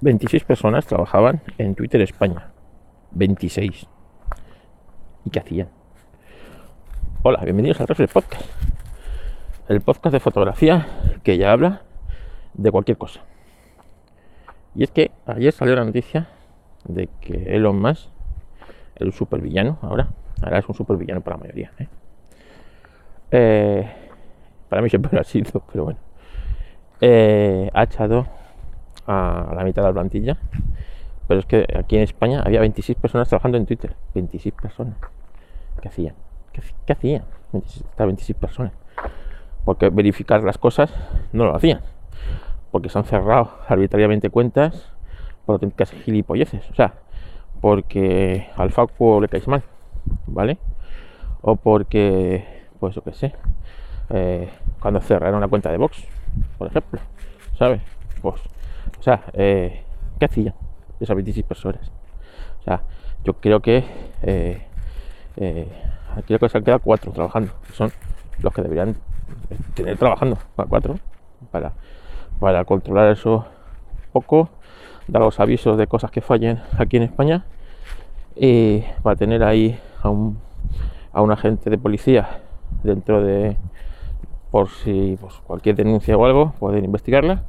26 personas trabajaban en Twitter España. 26. ¿Y qué hacían? Hola, bienvenidos al Reflex Podcast. El podcast de fotografía que ya habla de cualquier cosa. Y es que ayer salió la noticia de que Elon Musk, el supervillano, ahora, ahora es un supervillano para la mayoría. ¿eh? Eh, para mí siempre lo ha sido, pero bueno. Eh, ha echado a la mitad de la plantilla. Pero es que aquí en España había 26 personas trabajando en Twitter. 26 personas. ¿Qué hacían? ¿Qué, hacían? 26, 26 personas. Porque verificar las cosas no lo hacían. Porque se han cerrado arbitrariamente cuentas por auténticas gilipolleces. O sea, porque al Facu le caes mal. ¿Vale? O porque, pues yo qué sé, eh, cuando cerraron la cuenta de Vox, por ejemplo. ¿Sabes? Pues o sea, eh, ¿qué hacían esas 26 personas? O sea, yo creo que eh, eh, que se han quedado cuatro trabajando, son los que deberían tener trabajando, para cuatro, para, para controlar eso poco, dar los avisos de cosas que fallen aquí en España y para tener ahí a un, a un agente de policía dentro de por si pues, cualquier denuncia o algo, poder investigarla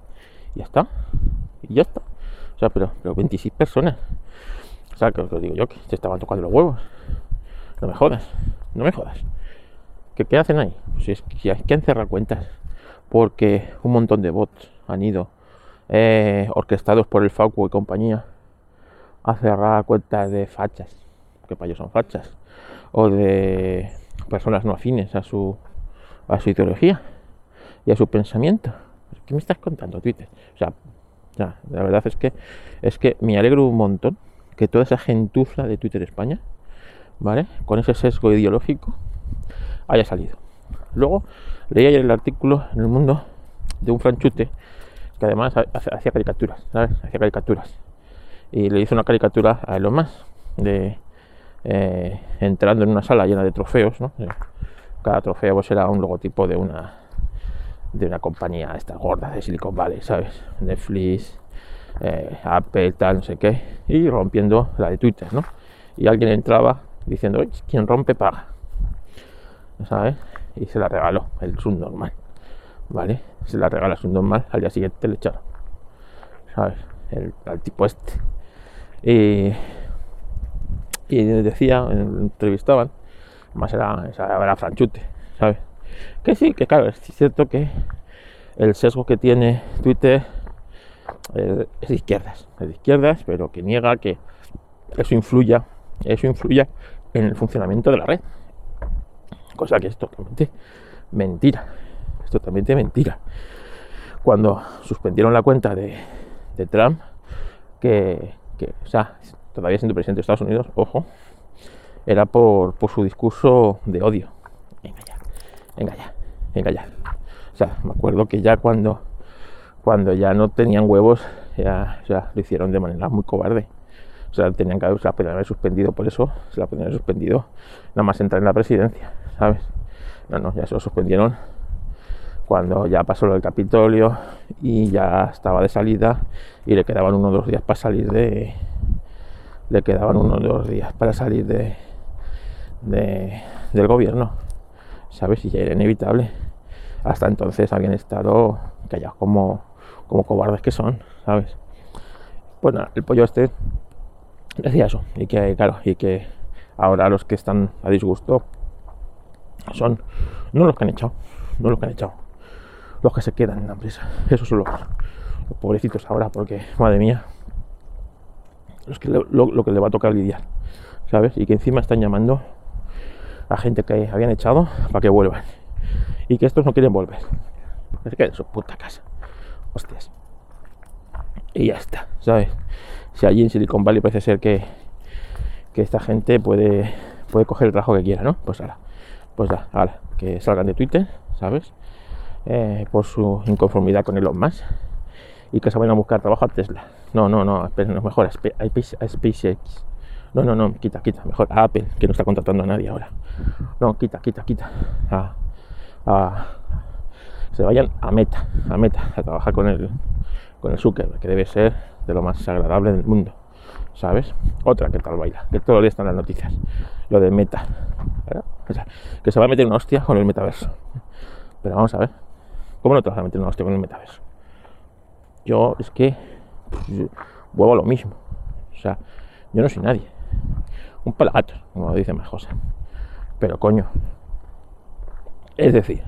ya está y ya está. O sea, pero, pero 26 personas. O sea, que os digo yo, que se estaban tocando los huevos. No me jodas, no me jodas. ¿Qué, qué hacen ahí? Pues es que hay que encerrar cuentas. Porque un montón de bots han ido eh, orquestados por el FACU y compañía a cerrar cuentas de fachas, que para ellos son fachas, o de personas no afines a su, a su ideología y a su pensamiento. ¿Qué me estás contando, Twitter? O sea, la verdad es que es que me alegro un montón que toda esa gentuza de Twitter España, ¿vale? Con ese sesgo ideológico haya salido. Luego leí ayer el artículo en el mundo de un franchute que además hacía caricaturas, ¿sabes? Hacía caricaturas. Y le hizo una caricatura a Elon Musk de eh, entrando en una sala llena de trofeos, ¿no? Cada trofeo pues, era un logotipo de una de una compañía esta gorda de Silicon Valley, ¿sabes? Netflix, eh, Apple, tal, no sé qué, y rompiendo la de Twitter, ¿no? Y alguien entraba diciendo, quien rompe paga, ¿sabes? Y se la regaló el subnormal, ¿vale? Se la regala el subnormal, al día siguiente le echaron, ¿sabes? El, al tipo este. Y, y decía, entrevistaban, más era, era franchute, ¿sabes? Que sí, que claro, es cierto que el sesgo que tiene Twitter eh, es de izquierdas, es de izquierdas, pero que niega que eso influya, eso influya en el funcionamiento de la red. Cosa que es totalmente mentira. Es totalmente mentira. Cuando suspendieron la cuenta de, Trump, que, o sea, todavía siendo presidente de Estados Unidos, ojo, era por, por su discurso de odio. Venga ya venga ya, venga ya. O sea, me acuerdo que ya cuando, cuando ya no tenían huevos, ya, lo hicieron de manera muy cobarde. O sea, tenían que haber, se la haber suspendido por eso, se la podían haber suspendido nada más entrar en la presidencia, ¿sabes? No, no, ya se lo suspendieron cuando ya pasó lo del Capitolio y ya estaba de salida y le quedaban unos dos días para salir de le quedaban unos dos días para salir de, de del gobierno ¿sabes? Y ya era inevitable. Hasta entonces habían estado callados como, como cobardes que son, ¿sabes? Pues nada, el pollo este decía eso, y que, claro, y que ahora los que están a disgusto son no los que han echado, no los que han echado, los que se quedan en la empresa. Esos son los, pobrecitos ahora, porque, madre mía, los que lo, lo, que le va a tocar lidiar, ¿sabes? Y que encima están llamando a gente que habían echado para que vuelvan. Y que estos no quieren volver. Es que en su puta casa. Hostias. Y ya está, ¿sabes? Si allí en Silicon Valley parece ser que, que esta gente puede, puede coger el trabajo que quiera, ¿no? Pues ahora, pues ahora, que salgan de Twitter, ¿sabes? Eh, por su inconformidad con Elon Musk y que se vayan a buscar trabajo a Tesla. No, no, no, no mejor a SpaceX no, no, no, quita, quita. Mejor a Apple, que no está contratando a nadie ahora. No, quita, quita, quita. se vayan a Meta, a Meta, a trabajar con el, con el Zuckerberg, que debe ser de lo más agradable del mundo, ¿sabes? Otra que tal baila, que todo el día están las noticias, lo de Meta, que se va a meter una hostia con el metaverso. Pero vamos a ver, ¿cómo no te vas a meter una hostia con el metaverso? Yo es que pues, vuelvo a lo mismo, o sea, yo no soy nadie, un pelagato, como dice más José, pero coño, es decir,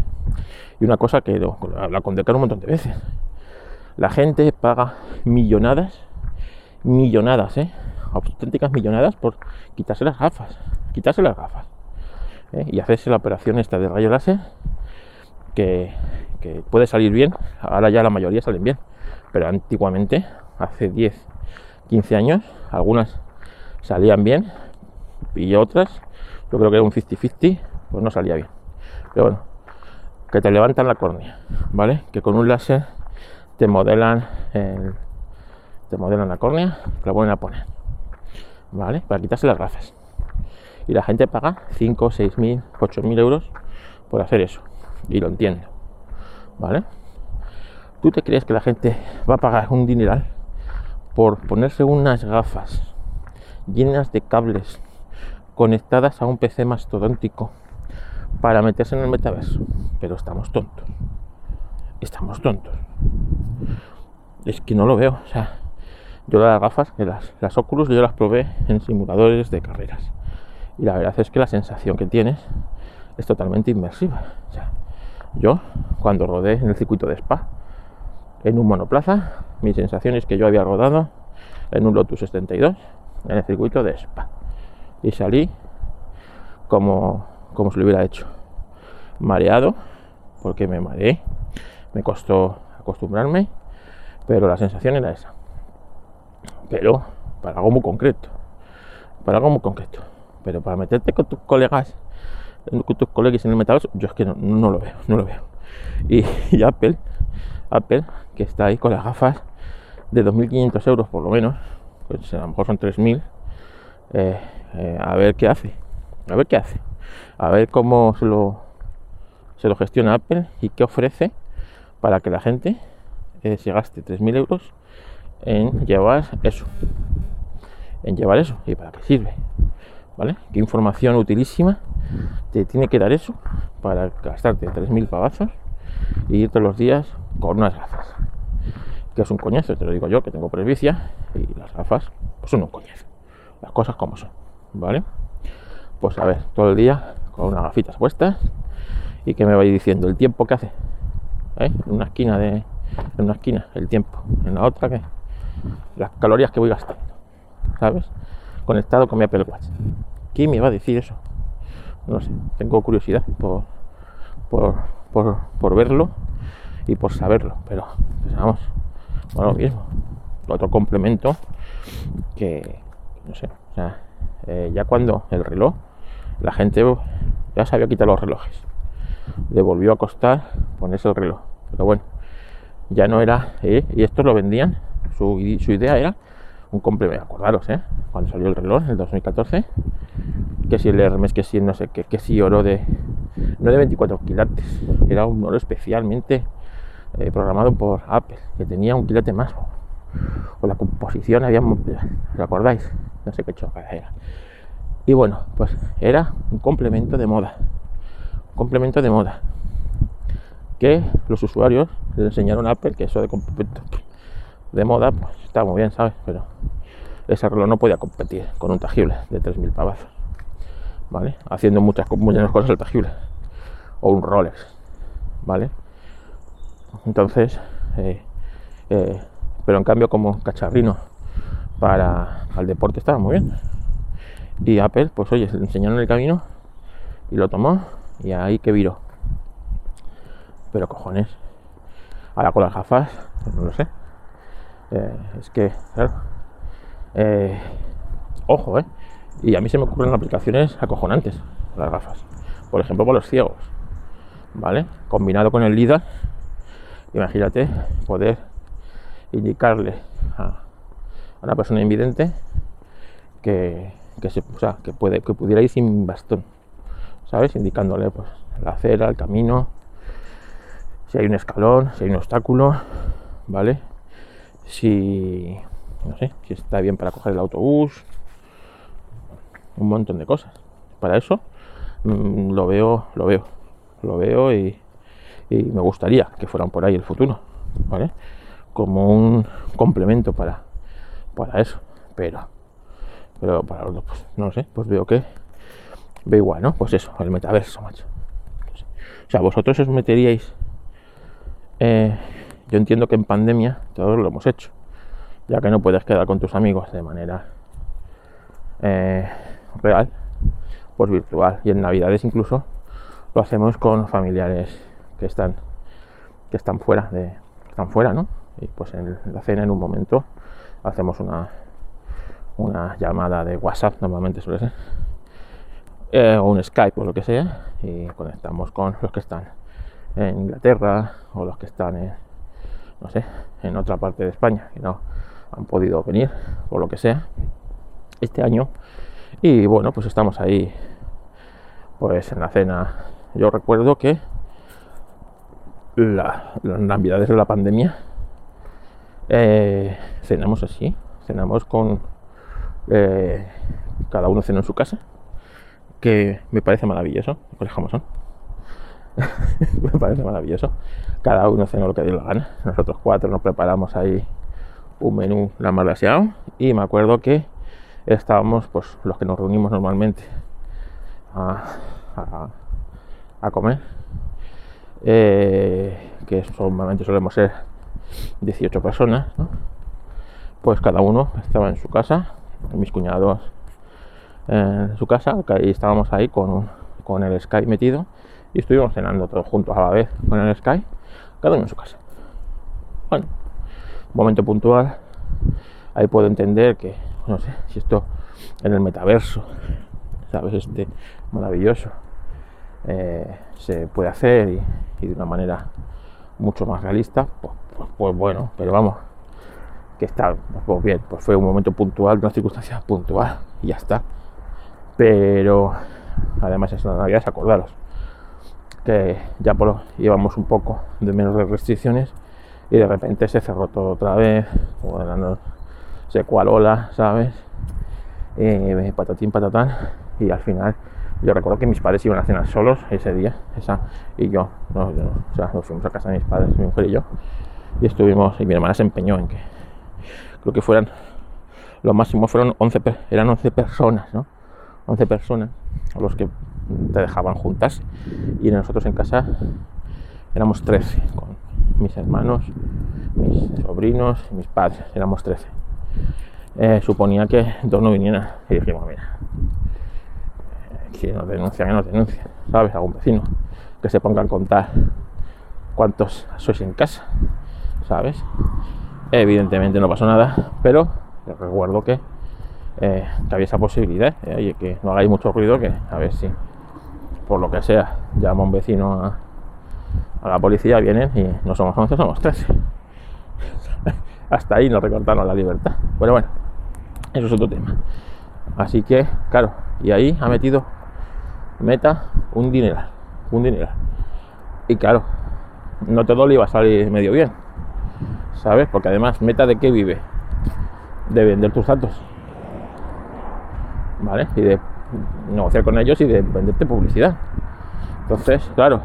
y una cosa que lo, la condecar un montón de veces, la gente paga millonadas, millonadas, ¿eh? auténticas millonadas por quitarse las gafas, quitarse las gafas ¿eh? y hacerse la operación esta de rayo láser que, que, puede salir bien, ahora ya la mayoría salen bien, pero antiguamente, hace 10, 15 años, algunas salían bien y otras, yo creo que era un 50-50, pues no salía bien. Pero bueno, que te levantan la córnea, ¿vale? Que con un láser te modelan el, te modelan la córnea, la vuelven a poner, ¿vale? Para quitarse las gafas. Y la gente paga 5, 6 mil, 8 mil euros por hacer eso. Y lo entiendo, ¿vale? ¿Tú te crees que la gente va a pagar un dineral por ponerse unas gafas llenas de cables conectadas a un PC mastodóntico para meterse en el metaverso? Pero estamos tontos. Estamos tontos es que no lo veo. O sea, yo las gafas, las, las Oculus, yo las probé en simuladores de carreras. Y la verdad es que la sensación que tienes es totalmente inmersiva. O sea, yo, cuando rodé en el circuito de Spa, en un monoplaza, mi sensación es que yo había rodado en un Lotus 72 en el circuito de Spa. Y salí como, como si lo hubiera hecho. Mareado, porque me mareé. Me costó acostumbrarme pero la sensación era esa. Pero para algo muy concreto. Para algo muy concreto. Pero para meterte con tus colegas, con tus colegas en el metaverso, yo es que no, lo veo, no lo veo. Y, Apple, Apple, que está ahí con las gafas de 2.500 euros por lo menos, pues a lo mejor son 3.000, eh, eh, a ver qué hace. A ver qué hace. A ver cómo se lo, se lo gestiona Apple y qué ofrece para que la gente eh, se gaste 3.000 euros en llevar eso. En llevar eso. ¿Y para qué sirve? ¿Vale? ¿Qué información utilísima te tiene que dar eso para gastarte 3.000 pavazos y ir todos los días con unas gafas? Que es un coñazo, te lo digo yo, que tengo presbicia y las gafas pues son un coñazo. Las cosas como son, ¿vale? Pues a ver, todo el día con unas gafitas puestas y que me vaya diciendo el tiempo que hace ¿eh? en una esquina de, en una esquina el tiempo, en la otra que las calorías que voy gastando, ¿sabes? Conectado con mi Apple Watch. ¿Quién me va a decir eso? No sé, tengo curiosidad por, por, por, verlo y por saberlo, pero vamos, lo mismo. Otro complemento que, no sé, o sea, eh, ya cuando el reloj, la gente ya se había quitado los relojes, le volvió a costar ponerse el reloj, pero bueno, ya no era, ¿eh? y esto lo vendían, su, idea era un complemento, acordaros, ¿eh? cuando salió el reloj en el 2014, que si el Hermes, que si no sé qué, que si oro de, no de 24 quilates, era un oro especialmente eh, programado por Apple, que tenía un quilate más, o la composición había, ¿os acordáis? No sé qué choca era. Y bueno, pues era un complemento de moda, un complemento de moda que los usuarios le enseñaron a Apple que eso de, de moda pues está muy bien, ¿sabes? Pero ese reloj no podía competir con un tangible de 3.000 pavazos, ¿vale? Haciendo muchas, muchas cosas el tangible o un Rolex, ¿vale? Entonces, eh, eh, pero en cambio como cacharrino para el deporte estaba muy bien. Y Apple, pues oye, le enseñaron el camino y lo tomó y ahí que viró. Pero cojones, ahora con las gafas, no lo sé. Eh, es que, claro, ojo, ¿eh? Y a mí se me ocurren aplicaciones acojonantes, las gafas. Por ejemplo, con los ciegos, ¿vale? Combinado con el LIDAR, imagínate poder indicarle a una persona invidente que, que, se, que, puede, que pudiera ir sin bastón, ¿sabes? Indicándole pues, la acera, el camino, si hay un escalón, si hay un obstáculo, ¿vale? si, si está bien para coger el autobús, un montón de cosas. Para eso mm, lo veo, lo veo, lo veo y, y me gustaría que fueran por ahí el futuro, ¿vale? Como un complemento para, para eso, pero, pero para los pues, no sé, pues veo que ve igual, ¿no? Pues eso, el metaverso, macho. O sea, vosotros os meteríais, eh, yo entiendo que en pandemia todos lo hemos hecho, ya que no puedes quedar con tus amigos de manera eh, real, pues virtual. Y en Navidades incluso lo hacemos con familiares que están que están fuera de están fuera, ¿no? Y pues en la cena en un momento hacemos una una llamada de WhatsApp, normalmente suele ser, eh, o un Skype o lo que sea, y conectamos con los que están en Inglaterra o los que están en, no sé, en otra parte de España que no han podido venir o lo que sea este año. Y bueno, pues estamos ahí, pues en la cena. Yo recuerdo que la, las navidades de la pandemia eh, cenamos así, cenamos con eh, cada uno cena en su casa, que me parece maravilloso, con el me parece maravilloso. Cada uno cena lo que dio la gana. Nosotros cuatro nos preparamos ahí un menú la más deseado y me acuerdo que estábamos pues los que nos reunimos normalmente a, comer eh, que normalmente solemos ser 18 personas pues cada uno estaba en su casa mis cuñados en su casa y estábamos ahí con, con el Sky metido y estuvimos cenando todos juntos a la vez con el Sky cada uno en su casa. Bueno momento puntual ahí puedo entender que no sé si esto en el metaverso, ¿sabes? Este maravilloso, eh, se puede hacer y, de una manera mucho más realista, pues, pues, pues, bueno, pero vamos, que está, pues bien, pues fue un momento puntual, una circunstancia puntual y ya está. Pero además es una Navidad, acordaros que ya por, íbamos un poco de menos restricciones y de repente se cerró todo otra vez, no sé cuál ola, ¿sabes? Eh, patatín, patatán, y al final yo recuerdo que mis padres iban a cenar solos ese día, esa, y yo, o sea, nos fuimos a casa de mis padres, mi mujer y yo, y estuvimos, y mi hermana se empeñó en que, creo que fueran, lo máximo fueron 11, eran 11 personas, ¿no? 11 personas, los que te dejaban juntas, y nosotros en casa éramos 13, con mis hermanos, mis sobrinos mis padres, éramos 13 eh, suponía que dos no vinieran. Y dijimos, mira, que nos denuncia, que nos denuncia, ¿sabes? Algún vecino que se ponga a contar cuántos sois en casa, ¿sabes? Evidentemente no pasó nada, pero recuerdo que, eh, había esa posibilidad, eh, que no hagáis mucho ruido, que a ver si, por lo que sea, llama un vecino a, a la policía, vienen y no somos 11, somos 13 hasta ahí nos recortaron la libertad. Pero bueno, eso es otro tema. Así que, claro, y ahí ha metido meta un dinero, un dinero. Y claro, no todo le iba a salir medio bien, ¿sabes? Porque además, meta de qué vive? De vender tus datos, ¿vale? Y de negociar con ellos y de venderte publicidad. Entonces, claro,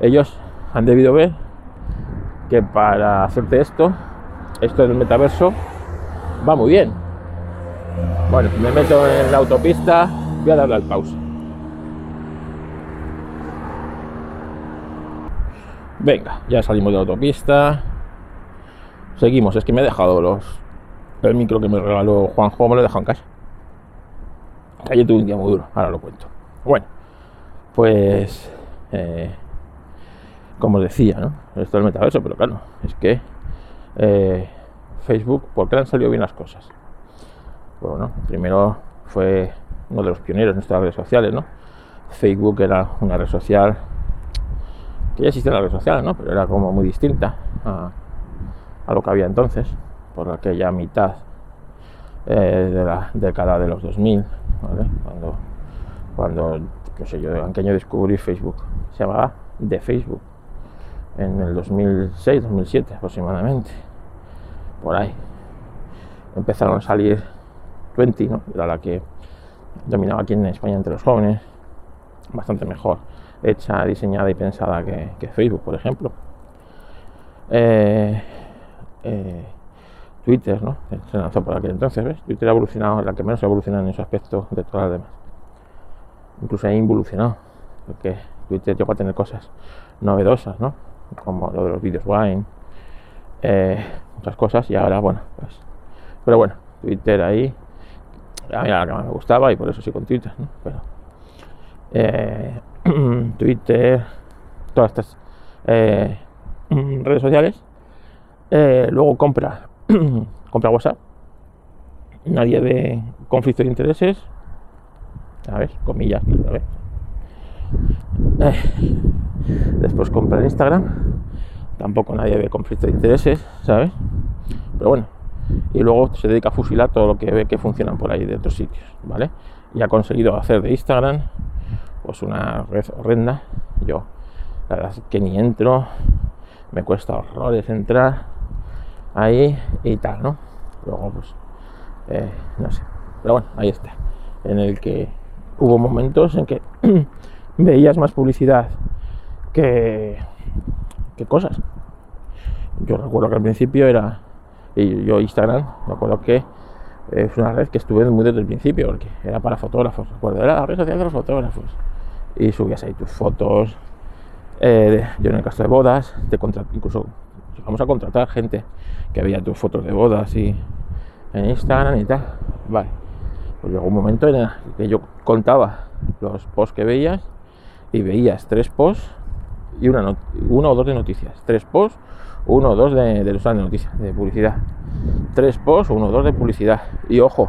ellos han debido ver que para hacerte esto esto del metaverso va muy bien. Bueno, me meto en la autopista, voy a darle al pausa. Venga, ya salimos de la autopista. Seguimos, es que me he dejado los el micro que me regaló Juanjo, me lo he dejado en casa. Ayer tuve un día muy duro, ahora lo cuento. Bueno, pues eh, como decía, ¿no? Esto del metaverso, pero claro, es que eh, Facebook, ¿por qué han salido bien las cosas? Bueno, primero fue uno de los pioneros en estas redes sociales, ¿no? Facebook era una red social que ya existía la red social, ¿no? Pero era como muy distinta a, lo que había entonces, por aquella mitad eh, de la década de los 2000, Cuando, cuando, qué sé yo, en qué descubrí Facebook, se llamaba de Facebook en el 2006-2007 aproximadamente. por ahí. Empezaron a salir 20, ¿no? Era la que dominaba aquí en España entre los jóvenes, bastante mejor hecha, diseñada y pensada que, Facebook, por ejemplo. Eh, eh, Twitter, ¿no? Se lanzó por aquel entonces, ¿ves? Twitter ha evolucionado, la que menos ha evolucionado en ese aspecto de todas las demás. Incluso ha involucionado, porque Twitter llegó a tener cosas novedosas, ¿no? Como lo de los vídeos wine, eh, muchas cosas, y ahora, bueno, pues. Pero bueno, Twitter ahí, a mí la que más me gustaba y por eso sí con Twitter, ¿no? Pero, Twitter, todas estas eh, redes sociales. Eh, luego compra, compra WhatsApp. Nadie ve conflicto de intereses. A ver, comillas, a ver. después compra Instagram. Tampoco nadie ve conflicto de intereses, ¿sabes? Pero bueno. Y luego se dedica a fusilar todo lo que ve que funcionan por ahí de otros sitios, ¿vale? Y ha conseguido hacer de Instagram pues una red horrenda. Yo, la verdad es que ni entro, me cuesta horrores entrar ahí y tal, ¿no? Luego, pues, eh, no sé. Pero bueno, ahí está. En el que hubo momentos en que veías más publicidad que, que cosas. Yo recuerdo que al principio era, y yo Instagram, me acuerdo que es una red que estuve muy desde el principio, porque era para fotógrafos, recuerdo, era la red social de los fotógrafos y subías ahí tus fotos. Eh, yo en el caso de bodas, te incluso vamos a contratar gente que veía tus fotos de bodas y en Instagram y tal. Vale. Pues llegó un momento en el que yo contaba los posts que veías y veías tres posts y una uno o dos de noticias. Tres posts, uno o dos de, de, de noticias, de publicidad. Tres posts, uno o dos de publicidad. Y ojo,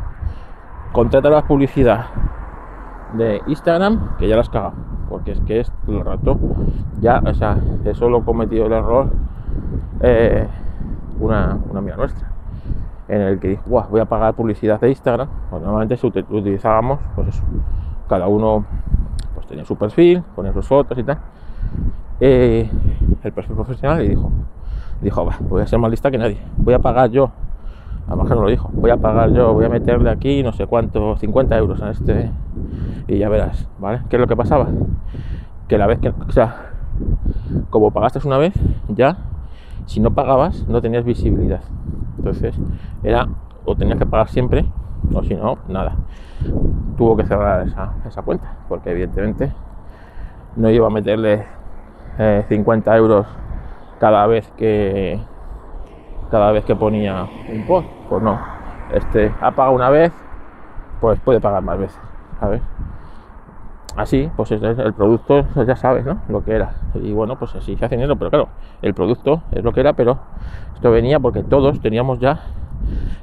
contrata la publicidad de Instagram que ya las caga porque es que es todo el rato. Ya o sea eso lo he cometido el error eh, una, una amiga nuestra en el que dijo voy a pagar publicidad de Instagram pues normalmente utilizábamos pues eso cada uno pues tenía su perfil ponía sus fotos y tal. Eh, el perfil profesional y dijo dijo voy a ser más lista que nadie voy a pagar yo a lo mejor no lo dijo voy a pagar yo voy a meterle aquí no sé cuánto 50 euros a este y ya verás, ¿vale? ¿Qué es lo que pasaba? Que la vez que, o sea, como pagaste una vez, ya, si no pagabas, no tenías visibilidad. Entonces, era, o tenías que pagar siempre, o si no, nada. Tuvo que cerrar esa, esa cuenta, porque evidentemente no iba a meterle 50 eh, euros cada vez que cada vez que ponía un post. Pues no. Este ha pagado una vez, pues puede pagar más veces. ¿Sabes? así, pues es el producto pues ya sabes, ¿no? Lo que era. Y bueno, pues así se hace dinero, pero claro, el producto es lo que era, pero esto venía porque todos teníamos ya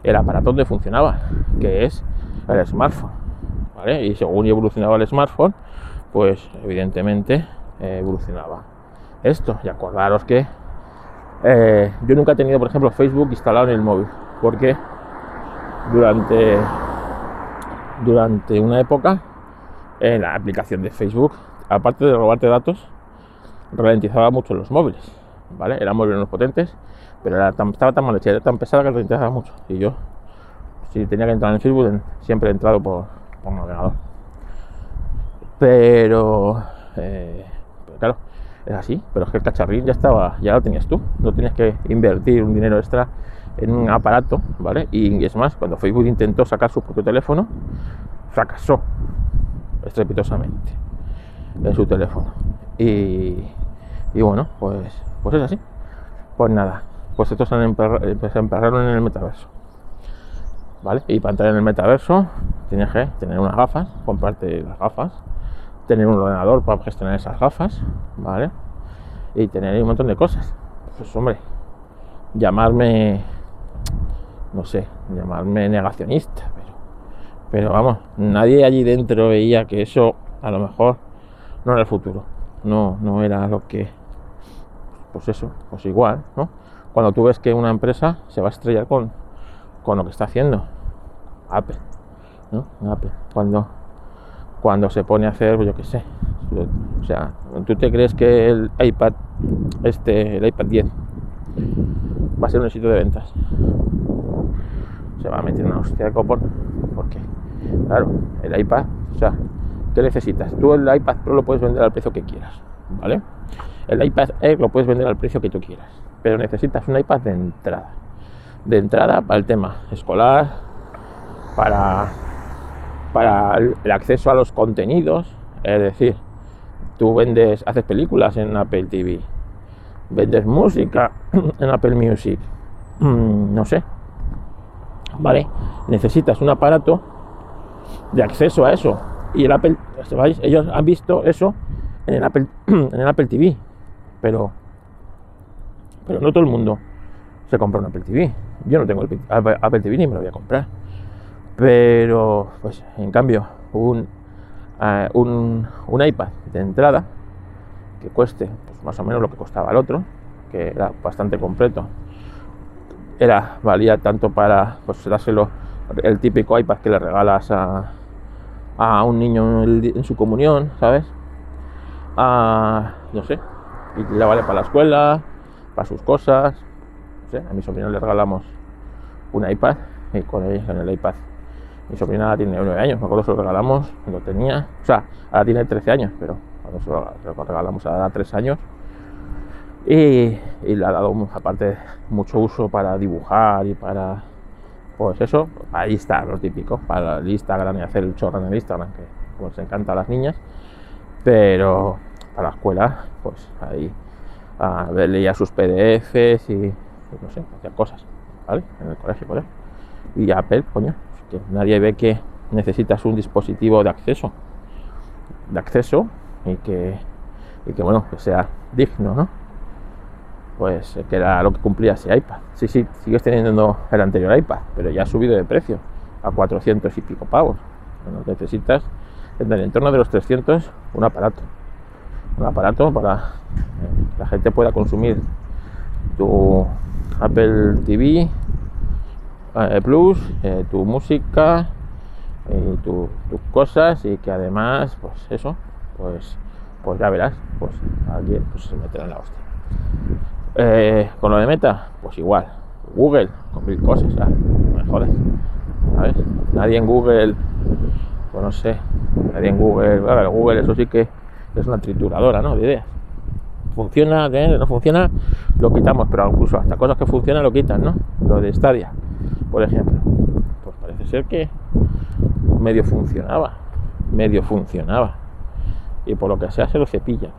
el aparato donde funcionaba, que es el smartphone. ¿vale? Y según evolucionaba el smartphone, pues evidentemente evolucionaba esto. Y acordaros que eh, yo nunca he tenido, por ejemplo, Facebook instalado en el móvil, porque durante durante una época en la aplicación de Facebook, aparte de robarte datos, ralentizaba mucho los móviles, ¿vale? Eran móviles potentes, pero estaba tan mal hecha, era tan pesada que ralentizaba mucho. Y yo, si tenía que entrar en Facebook, siempre he entrado por, por navegador. Pero, eh, pero, claro, es así, pero es que el cacharrín ya estaba, ya lo tenías tú, no tienes que invertir un dinero extra en un aparato, ¿vale? Y es más, cuando Facebook intentó sacar su propio teléfono, fracasó, estrepitosamente en su teléfono. Y, y, bueno, pues, pues es así. Pues nada, pues estos se, pues emperraron en el metaverso. ¿Vale? Y para entrar en el metaverso tienes que tener unas gafas, comprarte las gafas, tener un ordenador para gestionar esas gafas, ¿vale? Y tener un montón de cosas. Pues hombre, llamarme, no sé, llamarme negacionista, pero vamos, nadie allí dentro veía que eso a lo mejor no era el futuro. No, no era lo que. Pues eso, pues igual, ¿no? Cuando tú ves que una empresa se va a estrellar con, con lo que está haciendo. Apple, ¿no? Apple. Cuando, cuando se pone a hacer, pues yo qué sé. O sea, tú te crees que el iPad, este, el iPad 10, va a ser un éxito de ventas. va a meter una hostia de copón. Porque, claro, el iPad, o sea, ¿qué necesitas? Tú el iPad Pro lo puedes vender al precio que quieras, ¿vale? El iPad Air lo puedes vender al precio que tú quieras, pero necesitas un iPad de entrada. De entrada para el tema escolar, para, para el acceso a los contenidos, es decir, tú vendes, haces películas en Apple TV, vendes música en Apple Music, mm, no sé, ¿vale? Necesitas un aparato de acceso a eso. Y el Apple, ellos han visto eso en el Apple, en el Apple TV, pero, pero no todo el mundo se compra un Apple TV. Yo no tengo el Apple TV ni me lo voy a comprar. Pero, pues, en cambio, un, eh, un, un iPad de entrada que cueste pues, más o menos lo que costaba el otro, que era bastante completo. Era, valía tanto para pues dárselo el típico iPad que le regalas a, a un niño en, su comunión, ¿sabes? A, no sé, y le vale para la escuela, para sus cosas. a mi sobrino le regalamos un iPad y con el, en el iPad mi sobrina tiene 9 años, me acuerdo que lo regalamos cuando tenía, o sea, ahora tiene 13 años, pero cuando se lo regalamos a 3 años. Y, le ha dado, aparte, mucho uso para dibujar y para, pues eso, ahí está lo típico, para el Instagram y hacer el chorro en el Instagram, que pues encanta a las niñas, pero para la escuela, pues ahí leía sus PDFs y, no sé, hacía cosas, ¿vale? En el colegio, por Y Apple, coño, que nadie ve que necesitas un dispositivo de acceso, de acceso y que, y que bueno, que sea digno, ¿no? Pues que era lo que cumplía ese iPad. Sí, sí, sigues teniendo el anterior iPad, pero ya ha subido de precio a 400 y pico pavos. Bueno, necesitas en el entorno de los 300 un aparato. Un aparato para que la gente pueda consumir tu Apple TV eh, Plus, eh, tu música y tus cosas y que además, pues eso, pues, pues ya verás, pues alguien pues, se meterá en la hostia. Eh, con lo de Meta, pues igual. Google, con mil cosas, ¿sabes? No me jodas. Nadie en Google, pues no sé, nadie en Google, Google eso sí que es una trituradora, ¿no? De ideas. Funciona, no funciona, lo quitamos, pero incluso hasta cosas que funcionan lo quitan, ¿no? Lo de Stadia por ejemplo. Pues parece ser que medio funcionaba, medio funcionaba. Y por lo que sea se lo cepilla.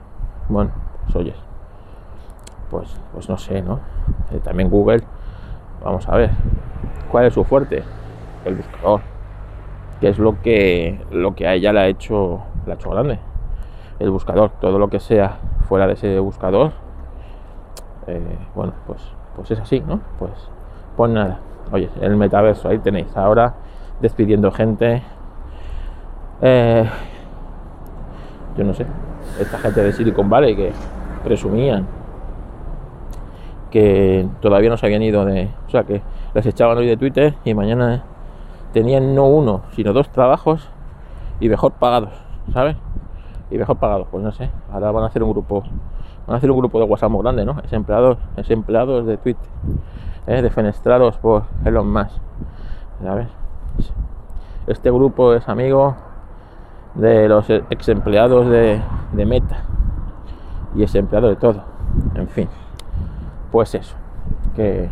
Bueno, pues oyes, pues, pues no sé, ¿no? Eh, también Google, vamos a ver, ¿cuál es su fuerte? El buscador. Que es lo que, lo que a ella le ha hecho, la ha hecho grande. El buscador, todo lo que sea fuera de ese buscador, eh, bueno, pues, pues es así, ¿no? Pues, pues nada oye, el metaverso, ahí tenéis, ahora despidiendo gente. Eh, yo no sé, esta gente de Silicon Valley que presumían que todavía no se habían ido de. O sea, que les echaban hoy de Twitter y mañana tenían no uno, sino dos trabajos y mejor pagados, ¿sabes? Y mejor pagados, pues no sé. Ahora van a hacer un grupo, van a hacer un grupo de WhatsApp muy grande, ¿no? Es empleados, es empleados de Twitter. ¿Eh? defenestrados por Elon Musk. Este grupo es amigo de los ex empleados de, Meta y es empleado de todo. En fin, pues eso, que,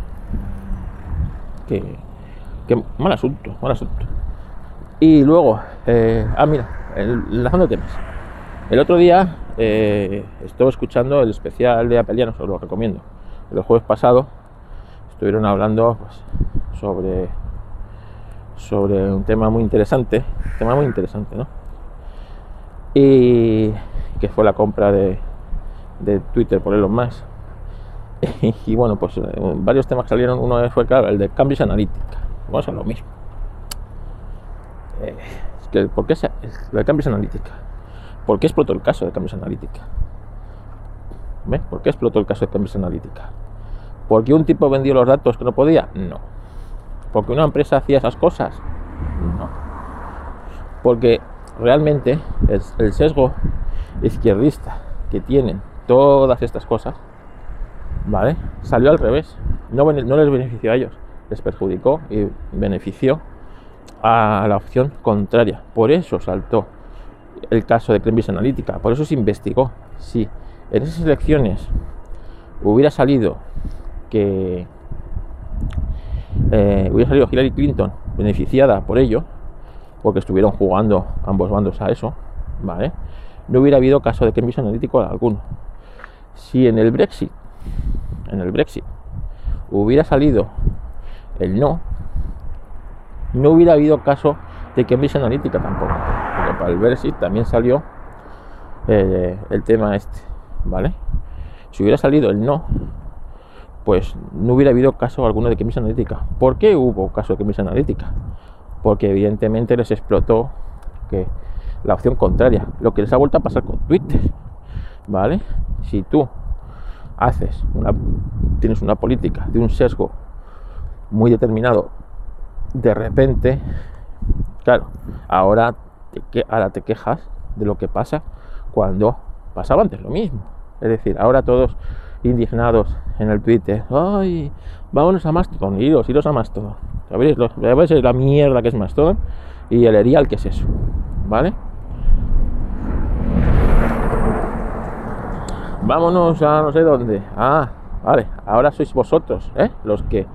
que, mal asunto, mal asunto. Y luego, eh, ah, mira, enlazando temas. El otro día eh, estuve escuchando el especial de Apelianos, os lo recomiendo. El jueves pasado estuvieron hablando pues, sobre, sobre un tema muy interesante, tema muy interesante, ¿no? Y que fue la compra de, de Twitter por Elon Musk. Y, bueno, pues eh, varios temas salieron. Uno fue, claro, el de Cambridge Analytica. Vamos a lo mismo. Eh, es que, ¿Por qué de Cambridge Analytica? ¿Por qué explotó el caso de Cambridge Analytica? ¿Ve? ¿Por qué explotó el caso de Cambridge Analytica? ¿Porque un tipo vendió los datos que no podía? No. ¿Porque una empresa hacía esas cosas? No. Porque realmente el, sesgo izquierdista que tienen todas estas cosas, ¿vale? Salió al revés. No, no les benefició a ellos, les perjudicó y benefició a la opción contraria. Por eso saltó el caso de Cambridge Analytica, por eso se investigó. Si en esas elecciones hubiera salido que eh, hubiera salido Hillary Clinton beneficiada por ello, porque estuvieron jugando ambos bandos a eso, ¿vale? No hubiera habido caso de Cambridge Analytica alguno. Si en el Brexit, en el Brexit, hubiera salido el no, no hubiera habido caso de Cambridge Analytica tampoco. Porque para el Brexit también salió eh, el tema este, ¿vale? Si hubiera salido el no, pues no hubiera habido caso alguno de Cambridge Analytica. ¿Por qué hubo caso de Cambridge Analytica? Porque evidentemente les explotó que la opción contraria, lo que les ha vuelto a pasar con Twitter, ¿vale? Si tú haces una, tienes una política de un sesgo muy determinado, de repente, claro, ahora te quejas de lo que pasa cuando pasaba antes lo mismo. Es decir, ahora todos indignados en el Twitter, ay, vámonos a Mastodon, iros, iros a Mastodon. ¿Sabéis? la mierda que es Mastodon y el erial que es eso, ¿vale? Vámonos a no sé dónde. Ah, vale, ahora sois vosotros, ¿eh? Los que,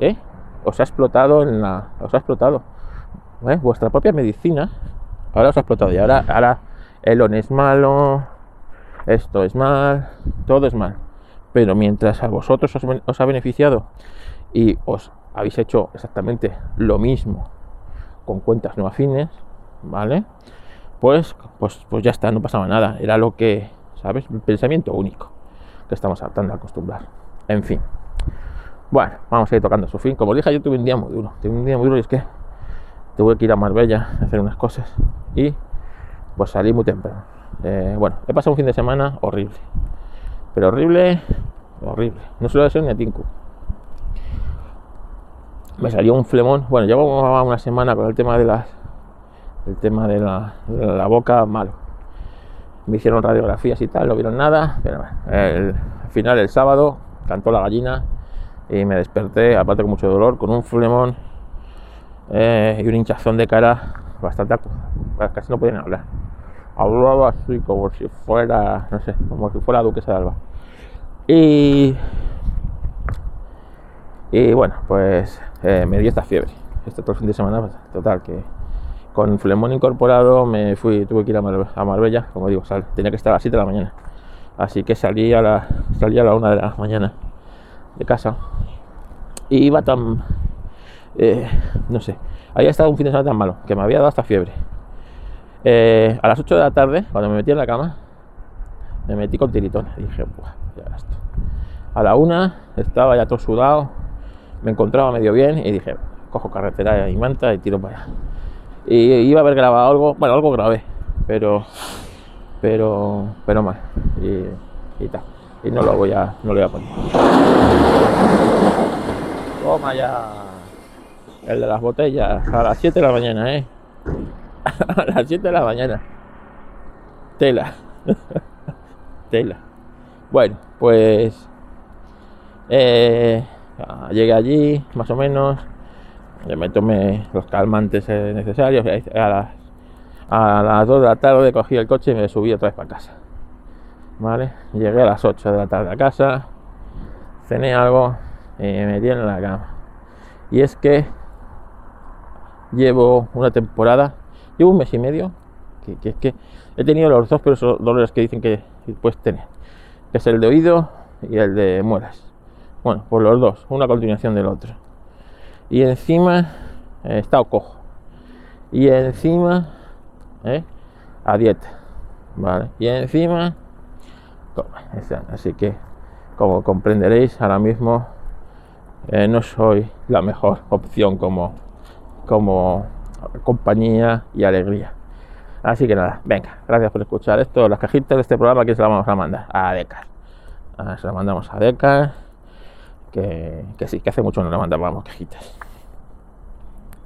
¿eh? Os ha explotado en la. Os ha explotado. ¿eh? Vuestra propia medicina. Ahora os ha explotado. Y ahora, ahora Elon es malo. Esto es mal. Todo es mal. Pero mientras a vosotros os, ha beneficiado y os habéis hecho exactamente lo mismo con cuentas no afines, ¿vale? Pues, pues, pues ya está, no pasaba nada. Era lo que ¿sabes? Un pensamiento único que estamos tratando de acostumbrar. En fin. Bueno, vamos a ir tocando su fin. Como dije, yo tuve un día muy duro. Tuve un día muy duro y es que tuve que ir a Marbella a hacer unas cosas y pues salí muy temprano. Eh, bueno, he pasado un fin de semana horrible. Pero horrible, horrible. No solo eso ni a Tinku. Me salió un flemón. Bueno, llevo una semana con el tema de las el tema de la, la boca malo me hicieron radiografías y tal, no vieron nada, pero al final el sábado cantó la gallina y me desperté, aparte con mucho dolor, con un flemón eh, y un hinchazón de cara bastante casi no podían hablar. Hablaba así como si fuera, no sé, como si fuera duquesa de Alba. Y, y bueno, pues eh, me dio esta fiebre. Este otro fin de semana, pues, total, que con Flemón incorporado me fui, tuve que ir a, Marbella, como digo, tenía que estar a las 7 de la mañana. Así que salí a la, salí a la 1 de la mañana de casa. Y iba tan, eh, no sé, había estado un fin de semana tan malo, que me había dado hasta fiebre. Eh, a las 8 de la tarde, cuando me metí en la cama, me metí con tiritones. Y dije, Buah, A la 1 estaba ya todo sudado, me encontraba medio bien y dije, cojo carretera y manta y tiro para allá. Y iba a haber grabado algo, bueno, algo grabé, pero, pero, pero mal, y, y tal, y no lo voy a, no lo voy a poner. Toma ya, el de las botellas, a las 7 de la mañana, eh, a las 7 de la mañana, tela, tela. Bueno, pues eh, llegué allí, más o menos, me tomé los calmantes eh, necesarios a las, a las 2 de la tarde cogí el coche y me subí otra vez para casa. ¿Vale? Llegué a las 8 de la tarde a casa, cené algo y me metí en la cama. Y es que llevo una temporada, llevo un mes y medio, que, es que he tenido los dos pero dolores que dicen que puedes tener, que es el de oído y el de muelas. Bueno, pues los dos, una continuación del otro y encima he estado cojo y encima ¿eh? a dieta vale y encima así que como comprenderéis ahora mismo eh, no soy la mejor opción como como compañía y alegría así que nada venga gracias por escuchar esto las cajitas de este programa que se las vamos a mandar a Decar ah, se las mandamos a Decar que, que sí, que hace mucho no le mandábamos cajitas.